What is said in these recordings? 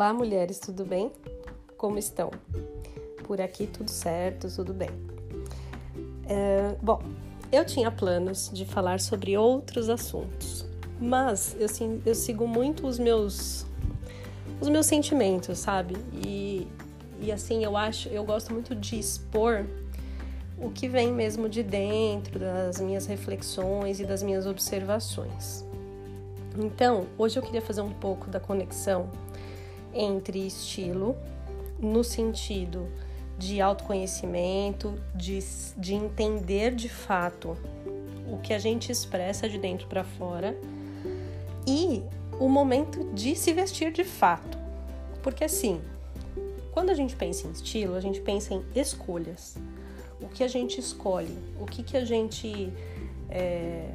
Olá, mulheres, tudo bem? Como estão? Por aqui tudo certo, tudo bem. É, bom, eu tinha planos de falar sobre outros assuntos, mas eu, eu sigo muito os meus os meus sentimentos, sabe? E, e assim, eu acho, eu gosto muito de expor o que vem mesmo de dentro das minhas reflexões e das minhas observações. Então, hoje eu queria fazer um pouco da conexão entre estilo, no sentido de autoconhecimento, de, de entender de fato o que a gente expressa de dentro para fora e o momento de se vestir de fato. Porque assim, quando a gente pensa em estilo, a gente pensa em escolhas. O que a gente escolhe, o que, que a gente é,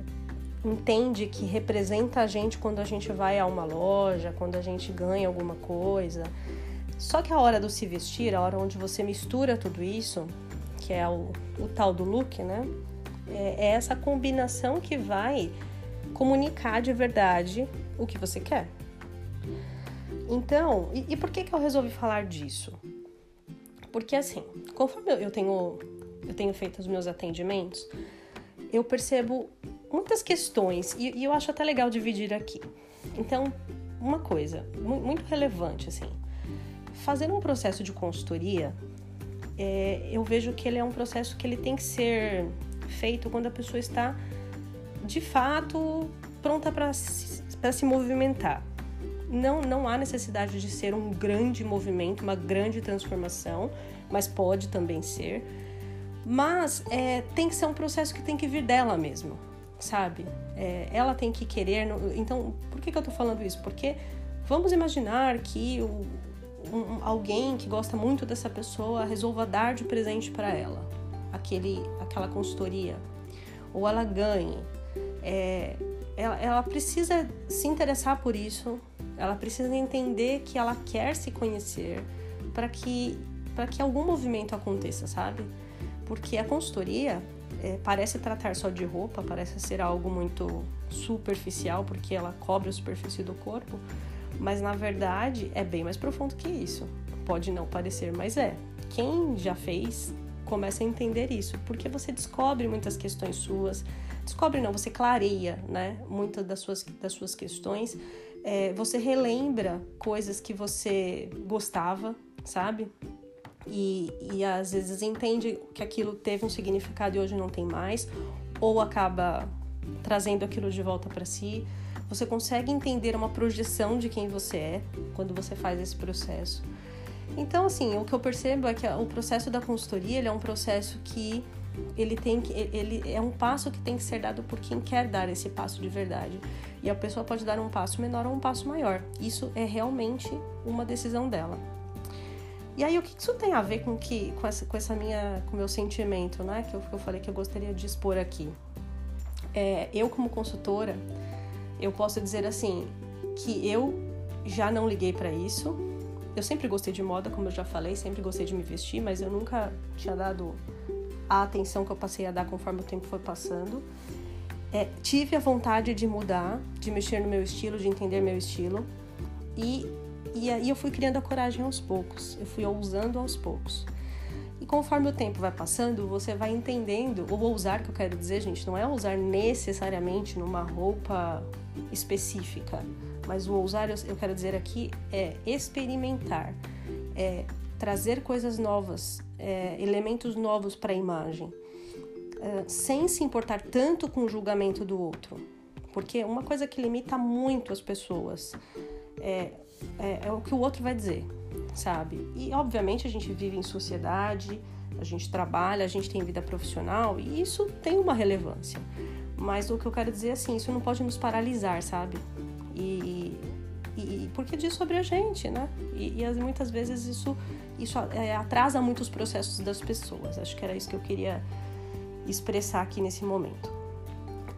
entende que representa a gente quando a gente vai a uma loja, quando a gente ganha alguma coisa. Só que a hora do se vestir, a hora onde você mistura tudo isso, que é o, o tal do look, né? É, é essa combinação que vai comunicar de verdade o que você quer. Então, e, e por que, que eu resolvi falar disso? Porque assim, conforme eu tenho, eu tenho feito os meus atendimentos, eu percebo muitas questões e, e eu acho até legal dividir aqui. Então, uma coisa muito relevante assim, fazer um processo de consultoria, é, eu vejo que ele é um processo que ele tem que ser feito quando a pessoa está de fato pronta para se, se movimentar. Não, não há necessidade de ser um grande movimento, uma grande transformação, mas pode também ser. Mas é, tem que ser um processo que tem que vir dela mesmo sabe? É, ela tem que querer. Então, por que, que eu tô falando isso? Porque vamos imaginar que o, um, alguém que gosta muito dessa pessoa resolva dar de presente para ela aquele, aquela consultoria, ou ela ganhe. É, ela, ela precisa se interessar por isso, ela precisa entender que ela quer se conhecer para que, que algum movimento aconteça, sabe? Porque a consultoria é, parece tratar só de roupa, parece ser algo muito superficial, porque ela cobre a superfície do corpo, mas na verdade é bem mais profundo que isso. Pode não parecer, mas é. Quem já fez começa a entender isso, porque você descobre muitas questões suas, descobre não, você clareia, né, muitas das suas, das suas questões, é, você relembra coisas que você gostava, sabe? E, e às vezes entende que aquilo teve um significado e hoje não tem mais, ou acaba trazendo aquilo de volta para si. Você consegue entender uma projeção de quem você é quando você faz esse processo. Então, assim, o que eu percebo é que o processo da consultoria ele é um processo que ele tem que ele é um passo que tem que ser dado por quem quer dar esse passo de verdade. E a pessoa pode dar um passo menor ou um passo maior. Isso é realmente uma decisão dela. E aí, o que isso tem a ver com que com essa, com essa minha, com meu sentimento, né? Que eu, que eu falei que eu gostaria de expor aqui. É, eu, como consultora, eu posso dizer assim que eu já não liguei para isso. Eu sempre gostei de moda, como eu já falei, sempre gostei de me vestir, mas eu nunca tinha dado a atenção que eu passei a dar conforme o tempo foi passando. É, tive a vontade de mudar, de mexer no meu estilo, de entender meu estilo. E e aí eu fui criando a coragem aos poucos, eu fui ousando aos poucos. E conforme o tempo vai passando, você vai entendendo, o ousar que eu quero dizer, gente, não é ousar necessariamente numa roupa específica, mas o ousar, eu quero dizer aqui, é experimentar, é trazer coisas novas, é, elementos novos para a imagem, é, sem se importar tanto com o julgamento do outro. Porque uma coisa que limita muito as pessoas é é, é o que o outro vai dizer, sabe? E obviamente a gente vive em sociedade, a gente trabalha, a gente tem vida profissional e isso tem uma relevância. Mas o que eu quero dizer é assim, isso não pode nos paralisar, sabe? E, e porque diz sobre a gente, né? E, e muitas vezes isso, isso é, atrasa muito os processos das pessoas. Acho que era isso que eu queria expressar aqui nesse momento.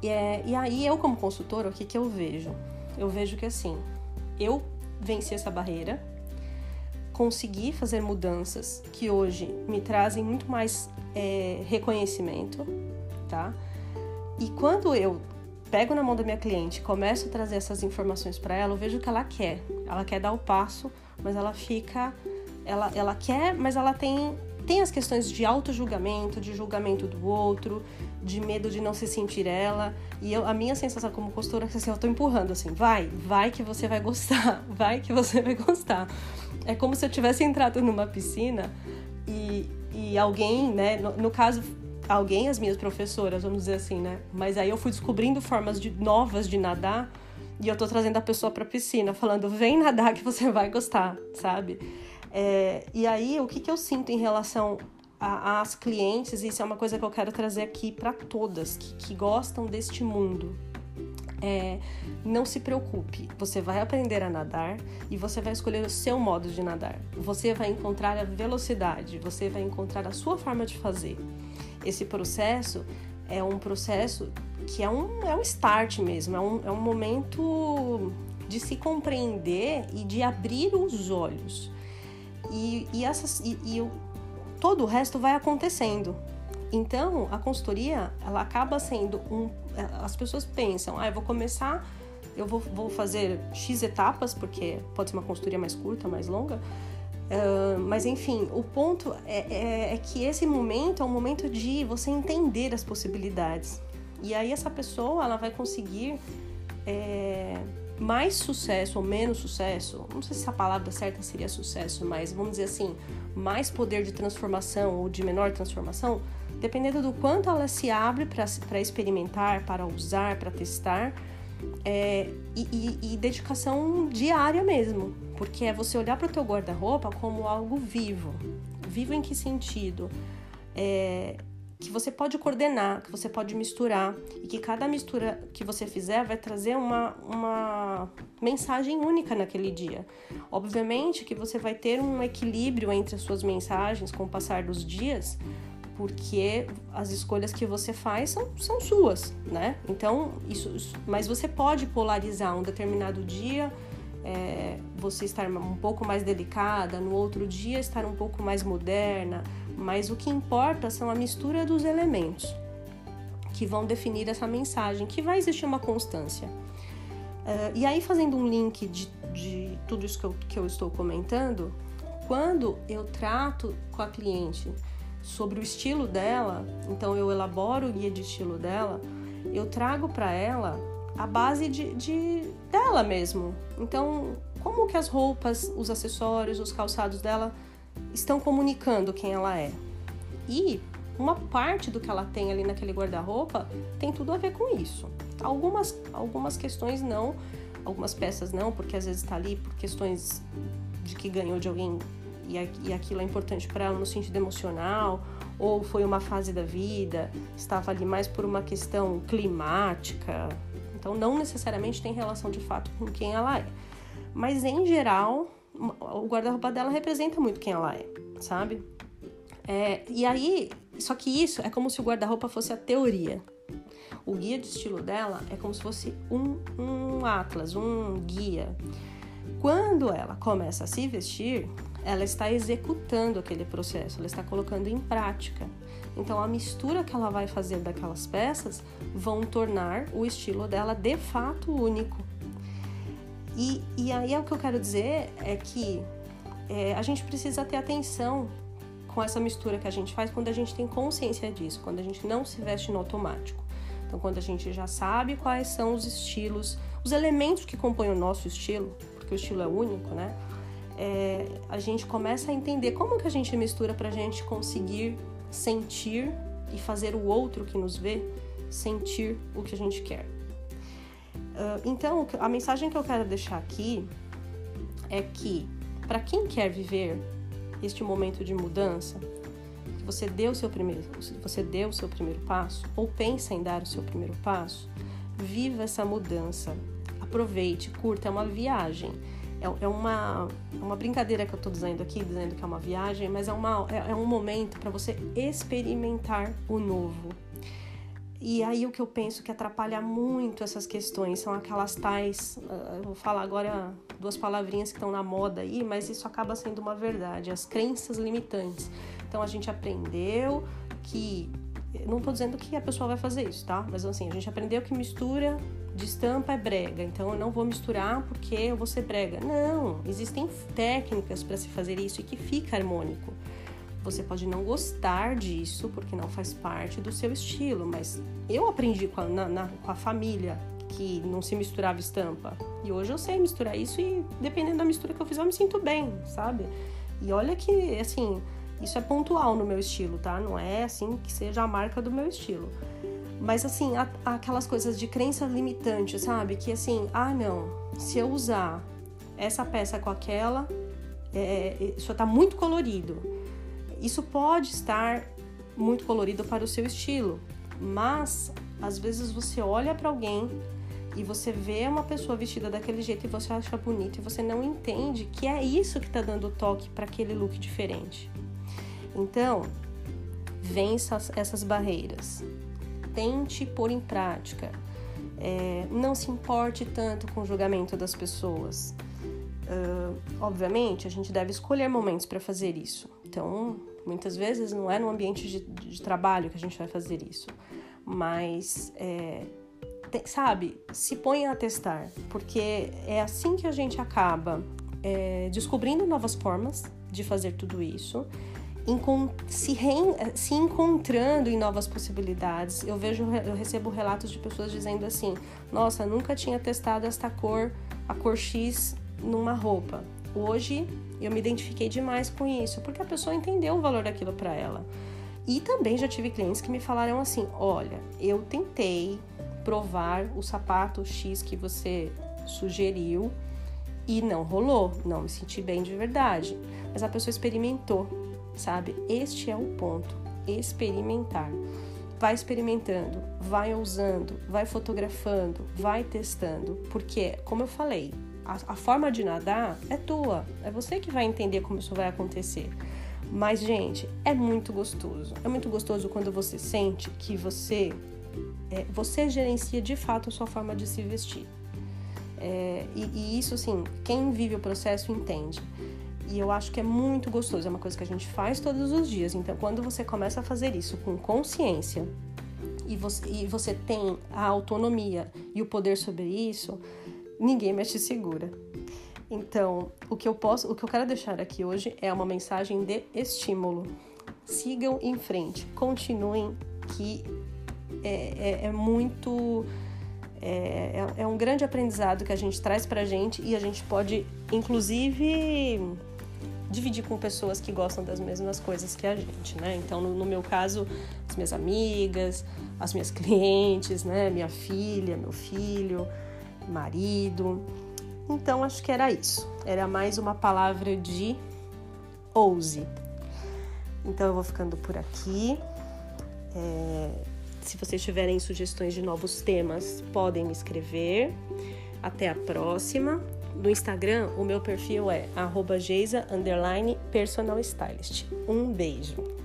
E, é, e aí eu como consultora, o que, que eu vejo? Eu vejo que assim, eu vencer essa barreira, conseguir fazer mudanças que hoje me trazem muito mais é, reconhecimento, tá? E quando eu pego na mão da minha cliente, começo a trazer essas informações para ela, eu vejo que ela quer. Ela quer dar o passo mas ela fica. Ela, ela quer, mas ela tem, tem as questões de auto-julgamento, de julgamento do outro, de medo de não se sentir ela. E eu, a minha sensação como costura é que assim, eu tô empurrando assim, vai, vai que você vai gostar, vai que você vai gostar. É como se eu tivesse entrado numa piscina e, e alguém, né, no, no caso, alguém, as minhas professoras, vamos dizer assim, né? Mas aí eu fui descobrindo formas de, novas de nadar e eu tô trazendo a pessoa pra piscina, falando, vem nadar que você vai gostar, sabe? É, e aí, o que, que eu sinto em relação às clientes, isso é uma coisa que eu quero trazer aqui para todas que, que gostam deste mundo. É, não se preocupe, você vai aprender a nadar e você vai escolher o seu modo de nadar. Você vai encontrar a velocidade, você vai encontrar a sua forma de fazer. Esse processo é um processo que é um, é um start mesmo, é um, é um momento de se compreender e de abrir os olhos. E, e, essas, e, e todo o resto vai acontecendo. Então, a consultoria, ela acaba sendo um. As pessoas pensam, ah, eu vou começar, eu vou, vou fazer X etapas, porque pode ser uma consultoria mais curta, mais longa. Uh, mas enfim, o ponto é, é, é, que esse momento é um momento de você entender as possibilidades. E aí essa pessoa ela vai conseguir é, mais sucesso ou menos sucesso, não sei se a palavra certa seria sucesso, mas vamos dizer assim, mais poder de transformação ou de menor transformação, dependendo do quanto ela se abre para experimentar, para usar, para testar, é, e, e, e, dedicação diária mesmo, porque é você olhar para o teu guarda-roupa como algo vivo. Vivo em que sentido? É, que você pode coordenar, que você pode misturar e que cada mistura que você fizer vai trazer uma, uma mensagem única naquele dia. Obviamente que você vai ter um equilíbrio entre as suas mensagens com o passar dos dias, porque as escolhas que você faz são, são suas, né? Então, isso, isso mas você pode polarizar um determinado dia. É, você estar um pouco mais delicada, no outro dia estar um pouco mais moderna, mas o que importa são a mistura dos elementos que vão definir essa mensagem, que vai existir uma constância. Uh, e aí, fazendo um link de, de tudo isso que eu, que eu estou comentando, quando eu trato com a cliente sobre o estilo dela, então eu elaboro o guia de estilo dela, eu trago para ela a base de, de, dela mesmo. Então, como que as roupas, os acessórios, os calçados dela estão comunicando quem ela é. E uma parte do que ela tem ali naquele guarda-roupa tem tudo a ver com isso. Algumas, algumas questões não, algumas peças não, porque às vezes está ali por questões de que ganhou de alguém e, aquilo é importante para ela no sentido emocional, ou foi uma fase da vida, estava ali mais por uma questão climática. Então, não necessariamente tem relação de fato com quem ela é. Mas, em geral, o guarda-roupa dela representa muito quem ela é, sabe? É, e aí, só que isso é como se o guarda-roupa fosse a teoria. O guia de estilo dela é como se fosse um, um atlas, um guia. Quando ela começa a se vestir, ela está executando aquele processo, ela está colocando em prática. Então, a mistura que ela vai fazer daquelas peças vão tornar o estilo dela de fato único. E, e aí é o que eu quero dizer é que é, a gente precisa ter atenção com essa mistura que a gente faz quando a gente tem consciência disso, quando a gente não se veste no automático. Então, quando a gente já sabe quais são os estilos, os elementos que compõem o nosso estilo, porque o estilo é único, né? É, a gente começa a entender como que a gente mistura para a gente conseguir sentir e fazer o outro que nos vê sentir o que a gente quer. Uh, então, a mensagem que eu quero deixar aqui é que, para quem quer viver este momento de mudança, que você deu o seu primeiro, você deu o seu primeiro passo ou pensa em dar o seu primeiro passo, viva essa mudança, aproveite, curta, é uma viagem. É, é uma, uma brincadeira que eu estou dizendo aqui, dizendo que é uma viagem, mas é, uma, é, é um momento para você experimentar o novo, e aí o que eu penso que atrapalha muito essas questões são aquelas tais, ah, eu vou falar agora duas palavrinhas que estão na moda aí, mas isso acaba sendo uma verdade, as crenças limitantes. Então a gente aprendeu que não tô dizendo que a pessoa vai fazer isso, tá? Mas assim, a gente aprendeu que mistura de estampa é brega, então eu não vou misturar porque eu vou ser brega. Não, existem técnicas para se fazer isso e que fica harmônico. Você pode não gostar disso porque não faz parte do seu estilo, mas eu aprendi com a, na, na, com a família que não se misturava estampa. E hoje eu sei misturar isso e dependendo da mistura que eu fizer, eu me sinto bem, sabe? E olha que, assim, isso é pontual no meu estilo, tá? Não é assim que seja a marca do meu estilo. Mas assim, aquelas coisas de crença limitante, sabe? Que assim, ah não, se eu usar essa peça com aquela, é, isso tá muito colorido. Isso pode estar muito colorido para o seu estilo, mas às vezes você olha para alguém e você vê uma pessoa vestida daquele jeito e você acha bonito e você não entende que é isso que está dando toque para aquele look diferente. Então, vença essas barreiras tente pôr em prática. É, não se importe tanto com o julgamento das pessoas. Uh, obviamente, a gente deve escolher momentos para fazer isso. Então, muitas vezes não é no ambiente de, de trabalho que a gente vai fazer isso, mas é, tem, sabe, se põe a testar, porque é assim que a gente acaba é, descobrindo novas formas de fazer tudo isso se, re, se encontrando em novas possibilidades. Eu vejo, eu recebo relatos de pessoas dizendo assim: Nossa, nunca tinha testado esta cor, a cor X, numa roupa. Hoje eu me identifiquei demais com isso, porque a pessoa entendeu o valor daquilo para ela. E também já tive clientes que me falaram assim: Olha, eu tentei provar o sapato X que você sugeriu e não rolou, não me senti bem de verdade. Mas a pessoa experimentou sabe? Este é o ponto. Experimentar. Vai experimentando, vai usando, vai fotografando, vai testando, porque, como eu falei, a, a forma de nadar é tua, é você que vai entender como isso vai acontecer. Mas, gente, é muito gostoso. É muito gostoso quando você sente que você é, você gerencia de fato a sua forma de se vestir. É, e, e, isso, assim, quem vive o processo entende. E eu acho que é muito gostoso, é uma coisa que a gente faz todos os dias. Então, quando você começa a fazer isso com consciência e você, e você tem a autonomia e o poder sobre isso, ninguém mais te segura. Então, o que eu posso, o que eu quero deixar aqui hoje é uma mensagem de estímulo. Sigam em frente, continuem, que é, é, é muito é, é, é, um grande aprendizado que a gente traz pra gente e a gente pode, inclusive, dividir com pessoas que gostam das mesmas coisas que a gente, né? Então, no, no meu caso, as minhas amigas, as minhas clientes, né? Minha filha, meu filho, marido. Então, acho que era isso. Era mais uma palavra de ouse. Então, eu vou ficando por aqui. É, se vocês tiverem sugestões de novos temas, podem me escrever. Até a próxima. No Instagram, o meu perfil é geisa_personalstylist. Um beijo!